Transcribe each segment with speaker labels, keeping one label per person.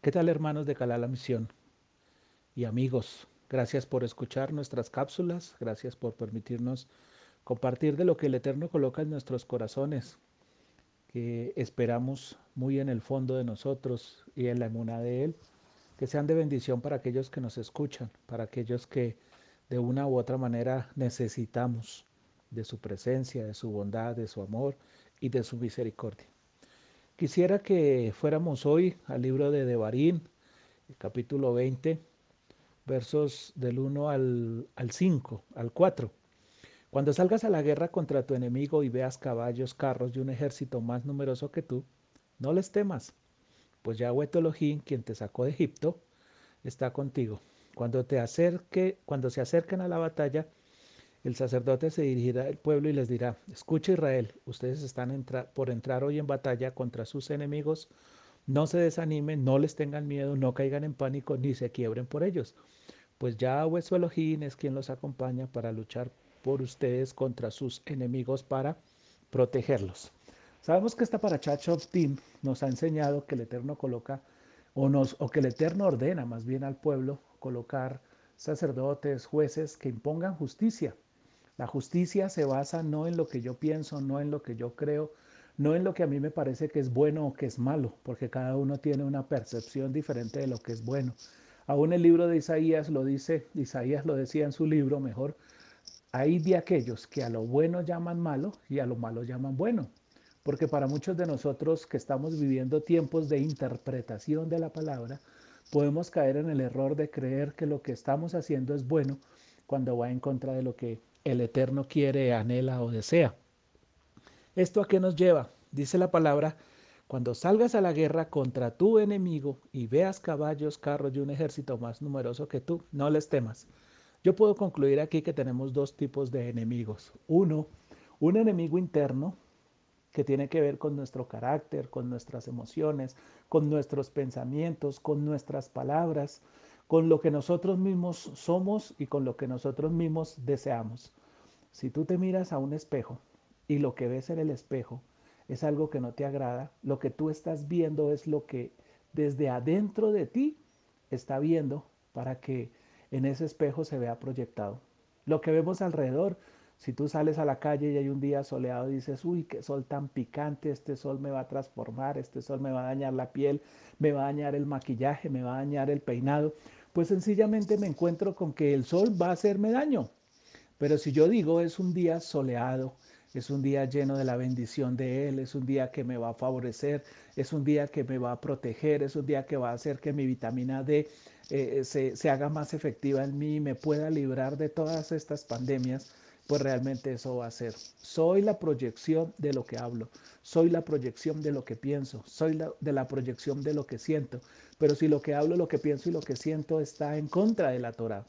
Speaker 1: ¿Qué tal hermanos de Calá la Misión y amigos? Gracias por escuchar nuestras cápsulas, gracias por permitirnos compartir de lo que el Eterno coloca en nuestros corazones, que esperamos muy en el fondo de nosotros y en la emuna de Él, que sean de bendición para aquellos que nos escuchan, para aquellos que de una u otra manera necesitamos de su presencia, de su bondad, de su amor y de su misericordia. Quisiera que fuéramos hoy al libro de Devarim, capítulo 20, versos del 1 al, al 5, al 4. Cuando salgas a la guerra contra tu enemigo y veas caballos, carros y un ejército más numeroso que tú, no les temas, pues Yahweh tu Elohim, quien te sacó de Egipto, está contigo. Cuando te acerque, cuando se acerquen a la batalla, el sacerdote se dirigirá al pueblo y les dirá, escucha Israel, ustedes están por entrar hoy en batalla contra sus enemigos, no se desanimen, no les tengan miedo, no caigan en pánico, ni se quiebren por ellos, pues ya su Elohim es quien los acompaña para luchar por ustedes contra sus enemigos para protegerlos. Sabemos que esta paracha Team nos ha enseñado que el Eterno coloca, o, nos, o que el Eterno ordena más bien al pueblo colocar sacerdotes, jueces que impongan justicia la justicia se basa no en lo que yo pienso, no en lo que yo creo, no en lo que a mí me parece que es bueno o que es malo, porque cada uno tiene una percepción diferente de lo que es bueno. Aún el libro de Isaías lo dice, Isaías lo decía en su libro mejor, hay de aquellos que a lo bueno llaman malo y a lo malo llaman bueno. Porque para muchos de nosotros que estamos viviendo tiempos de interpretación de la palabra, podemos caer en el error de creer que lo que estamos haciendo es bueno cuando va en contra de lo que el Eterno quiere, anhela o desea. ¿Esto a qué nos lleva? Dice la palabra, cuando salgas a la guerra contra tu enemigo y veas caballos, carros y un ejército más numeroso que tú, no les temas. Yo puedo concluir aquí que tenemos dos tipos de enemigos. Uno, un enemigo interno que tiene que ver con nuestro carácter, con nuestras emociones, con nuestros pensamientos, con nuestras palabras, con lo que nosotros mismos somos y con lo que nosotros mismos deseamos. Si tú te miras a un espejo y lo que ves en el espejo es algo que no te agrada, lo que tú estás viendo es lo que desde adentro de ti está viendo para que en ese espejo se vea proyectado. Lo que vemos alrededor, si tú sales a la calle y hay un día soleado y dices, uy, qué sol tan picante, este sol me va a transformar, este sol me va a dañar la piel, me va a dañar el maquillaje, me va a dañar el peinado, pues sencillamente me encuentro con que el sol va a hacerme daño. Pero si yo digo es un día soleado, es un día lleno de la bendición de Él, es un día que me va a favorecer, es un día que me va a proteger, es un día que va a hacer que mi vitamina D eh, se, se, haga más efectiva en mí y me pueda librar de todas estas pandemias, pues realmente eso va a ser. Soy la proyección de lo que hablo, soy la proyección de lo que pienso, soy de la proyección de lo que siento. Pero si lo que hablo, lo que pienso y lo que siento está en contra de la Torah,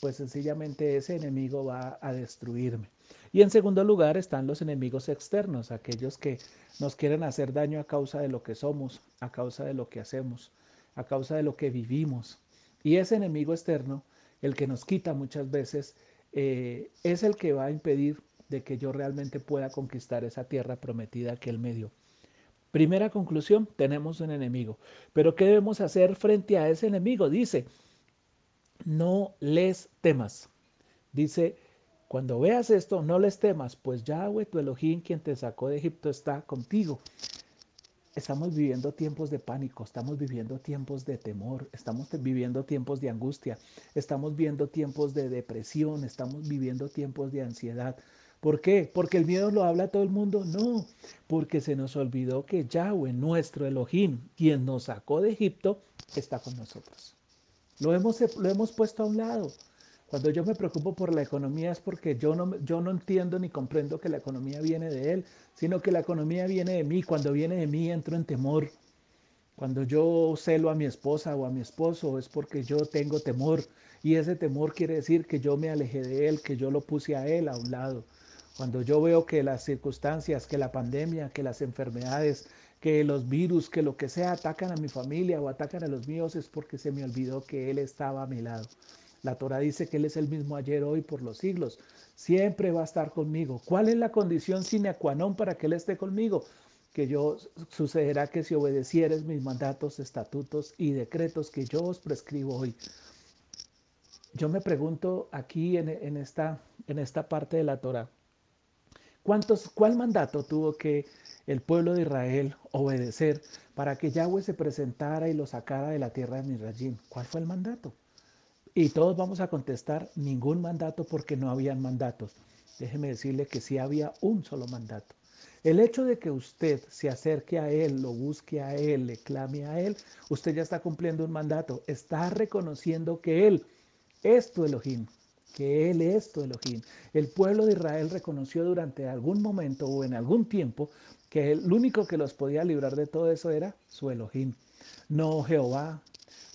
Speaker 1: pues sencillamente ese enemigo va a destruirme. Y en segundo lugar están los enemigos externos, aquellos que nos quieren hacer daño a causa de lo que somos, a causa de lo que hacemos, a causa de lo que vivimos. Y ese enemigo externo, el que nos quita muchas veces eh, es el que va a impedir de que yo realmente pueda conquistar esa tierra prometida que Él me dio. Primera conclusión, tenemos un enemigo. Pero ¿qué debemos hacer frente a ese enemigo? Dice, no les temas. Dice, cuando veas esto, no les temas, pues Yahweh, tu Elohim, quien te sacó de Egipto, está contigo. Estamos viviendo tiempos de pánico, estamos viviendo tiempos de temor, estamos viviendo tiempos de angustia, estamos viviendo tiempos de depresión, estamos viviendo tiempos de ansiedad. ¿Por qué? ¿Porque el miedo lo habla todo el mundo? No, porque se nos olvidó que Yahweh, nuestro Elohim, quien nos sacó de Egipto, está con nosotros. Lo hemos, lo hemos puesto a un lado. Cuando yo me preocupo por la economía es porque yo no, yo no entiendo ni comprendo que la economía viene de Él, sino que la economía viene de mí. Cuando viene de mí entro en temor. Cuando yo celo a mi esposa o a mi esposo es porque yo tengo temor. Y ese temor quiere decir que yo me alejé de Él, que yo lo puse a Él a un lado. Cuando yo veo que las circunstancias, que la pandemia, que las enfermedades, que los virus, que lo que sea atacan a mi familia o atacan a los míos es porque se me olvidó que Él estaba a mi lado. La Torah dice que Él es el mismo ayer, hoy, por los siglos. Siempre va a estar conmigo. ¿Cuál es la condición sine qua non para que Él esté conmigo? que yo sucederá que si obedecieres mis mandatos, estatutos y decretos que yo os prescribo hoy. Yo me pregunto aquí en, esta, en esta parte de la Torah, ¿cuántos, ¿cuál mandato tuvo que el pueblo de Israel obedecer para que Yahweh se presentara y lo sacara de la tierra de Misrayim? ¿Cuál fue el mandato? Y todos vamos a contestar ningún mandato porque no habían mandatos. Déjeme decirle que sí había un solo mandato. El hecho de que usted se acerque a Él, lo busque a Él, le clame a Él, usted ya está cumpliendo un mandato. Está reconociendo que Él es tu Elohim, que Él es tu Elohim. El pueblo de Israel reconoció durante algún momento o en algún tiempo que el único que los podía librar de todo eso era su Elohim. No Jehová,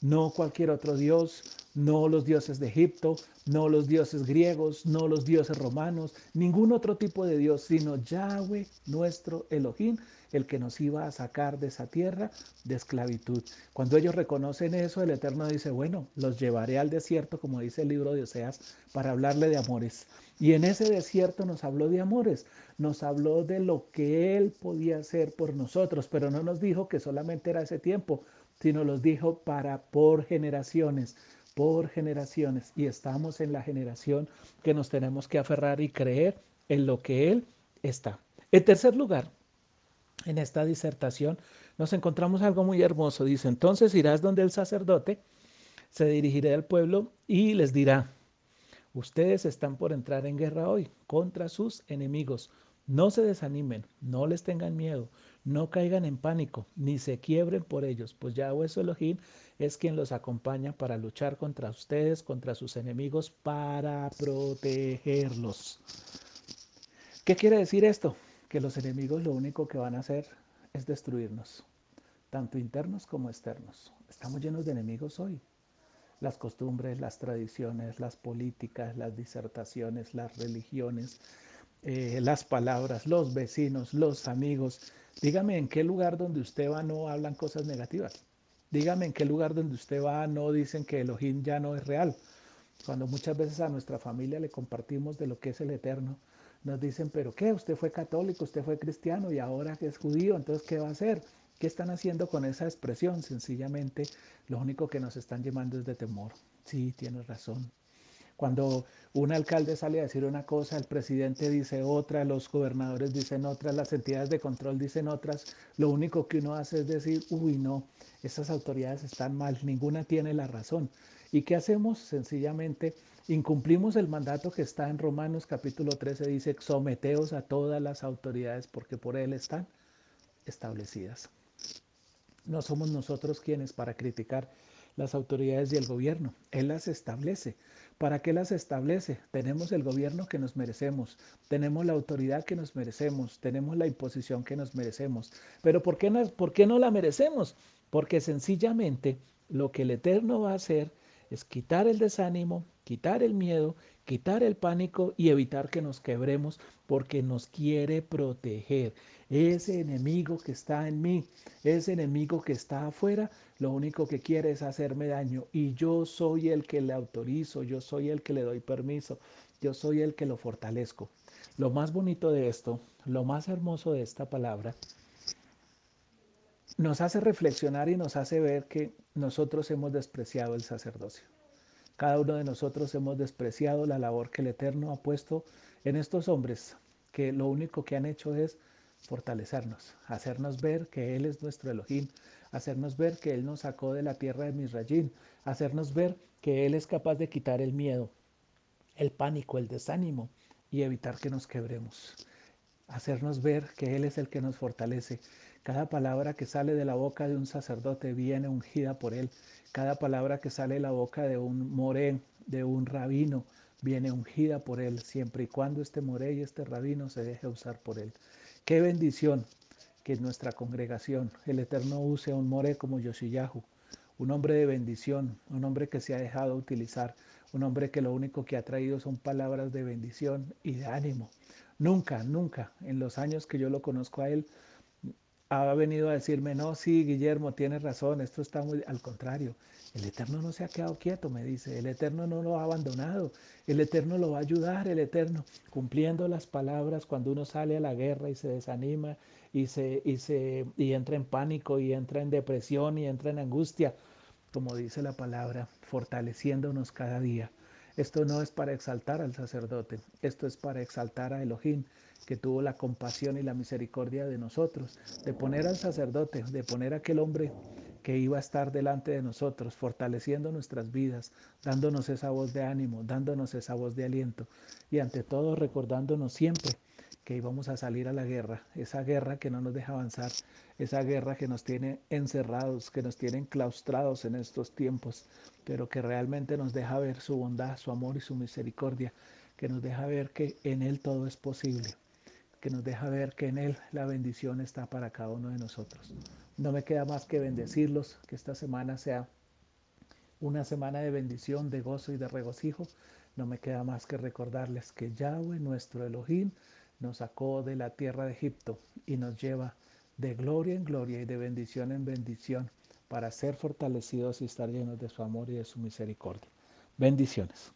Speaker 1: no cualquier otro Dios, no los dioses de Egipto, no los dioses griegos, no los dioses romanos, ningún otro tipo de Dios, sino Yahweh, nuestro Elohim, el que nos iba a sacar de esa tierra de esclavitud. Cuando ellos reconocen eso, el Eterno dice, bueno, los llevaré al desierto, como dice el libro de Oseas, para hablarle de amores. Y en ese desierto nos habló de amores, nos habló de lo que Él podía hacer por nosotros, pero no nos dijo que solamente era ese tiempo, sino los dijo para por generaciones por generaciones y estamos en la generación que nos tenemos que aferrar y creer en lo que Él está. En tercer lugar, en esta disertación nos encontramos algo muy hermoso. Dice, entonces irás donde el sacerdote, se dirigirá al pueblo y les dirá, ustedes están por entrar en guerra hoy contra sus enemigos. No se desanimen, no les tengan miedo, no caigan en pánico, ni se quiebren por ellos, pues Yahweh su Elohim es quien los acompaña para luchar contra ustedes, contra sus enemigos, para protegerlos. ¿Qué quiere decir esto? Que los enemigos lo único que van a hacer es destruirnos, tanto internos como externos. Estamos llenos de enemigos hoy. Las costumbres, las tradiciones, las políticas, las disertaciones, las religiones, eh, las palabras, los vecinos, los amigos. Dígame en qué lugar donde usted va no hablan cosas negativas. Dígame en qué lugar donde usted va no dicen que Elohim ya no es real. Cuando muchas veces a nuestra familia le compartimos de lo que es el eterno, nos dicen, pero ¿qué? Usted fue católico, usted fue cristiano y ahora es judío, entonces ¿qué va a hacer? ¿Qué están haciendo con esa expresión? Sencillamente lo único que nos están llamando es de temor. Sí, tienes razón. Cuando un alcalde sale a decir una cosa, el presidente dice otra, los gobernadores dicen otra, las entidades de control dicen otras, lo único que uno hace es decir, uy, no, esas autoridades están mal, ninguna tiene la razón. ¿Y qué hacemos? Sencillamente incumplimos el mandato que está en Romanos capítulo 13, dice, someteos a todas las autoridades porque por él están establecidas. No somos nosotros quienes para criticar las autoridades y el gobierno, él las establece. ¿Para qué las establece? Tenemos el gobierno que nos merecemos, tenemos la autoridad que nos merecemos, tenemos la imposición que nos merecemos. Pero ¿por qué por qué no la merecemos? Porque sencillamente lo que el Eterno va a hacer es quitar el desánimo, quitar el miedo, quitar el pánico y evitar que nos quebremos porque nos quiere proteger. Ese enemigo que está en mí, ese enemigo que está afuera, lo único que quiere es hacerme daño y yo soy el que le autorizo, yo soy el que le doy permiso, yo soy el que lo fortalezco. Lo más bonito de esto, lo más hermoso de esta palabra, nos hace reflexionar y nos hace ver que nosotros hemos despreciado el sacerdocio. Cada uno de nosotros hemos despreciado la labor que el Eterno ha puesto en estos hombres, que lo único que han hecho es fortalecernos, hacernos ver que Él es nuestro Elohim, hacernos ver que Él nos sacó de la tierra de Misrayim, hacernos ver que Él es capaz de quitar el miedo, el pánico, el desánimo y evitar que nos quebremos, hacernos ver que Él es el que nos fortalece. Cada palabra que sale de la boca de un sacerdote viene ungida por Él. Cada palabra que sale de la boca de un morén, de un rabino, viene ungida por Él, siempre y cuando este moré y este rabino se deje usar por Él. Qué bendición que en nuestra congregación el Eterno use a un more como Yoshiyahu, un hombre de bendición, un hombre que se ha dejado utilizar, un hombre que lo único que ha traído son palabras de bendición y de ánimo. Nunca, nunca, en los años que yo lo conozco a él, ha venido a decirme, no, sí, Guillermo, tienes razón, esto está muy al contrario. El Eterno no se ha quedado quieto, me dice, el Eterno no lo ha abandonado, el Eterno lo va a ayudar, el Eterno, cumpliendo las palabras cuando uno sale a la guerra y se desanima y, se, y, se, y entra en pánico y entra en depresión y entra en angustia, como dice la palabra, fortaleciéndonos cada día. Esto no es para exaltar al sacerdote, esto es para exaltar a Elohim, que tuvo la compasión y la misericordia de nosotros, de poner al sacerdote, de poner a aquel hombre que iba a estar delante de nosotros, fortaleciendo nuestras vidas, dándonos esa voz de ánimo, dándonos esa voz de aliento y ante todo recordándonos siempre que íbamos a salir a la guerra, esa guerra que no nos deja avanzar, esa guerra que nos tiene encerrados, que nos tiene enclaustrados en estos tiempos, pero que realmente nos deja ver su bondad, su amor y su misericordia, que nos deja ver que en Él todo es posible, que nos deja ver que en Él la bendición está para cada uno de nosotros. No me queda más que bendecirlos, que esta semana sea una semana de bendición, de gozo y de regocijo. No me queda más que recordarles que Yahweh, nuestro Elohim, nos sacó de la tierra de Egipto y nos lleva de gloria en gloria y de bendición en bendición para ser fortalecidos y estar llenos de su amor y de su misericordia. Bendiciones.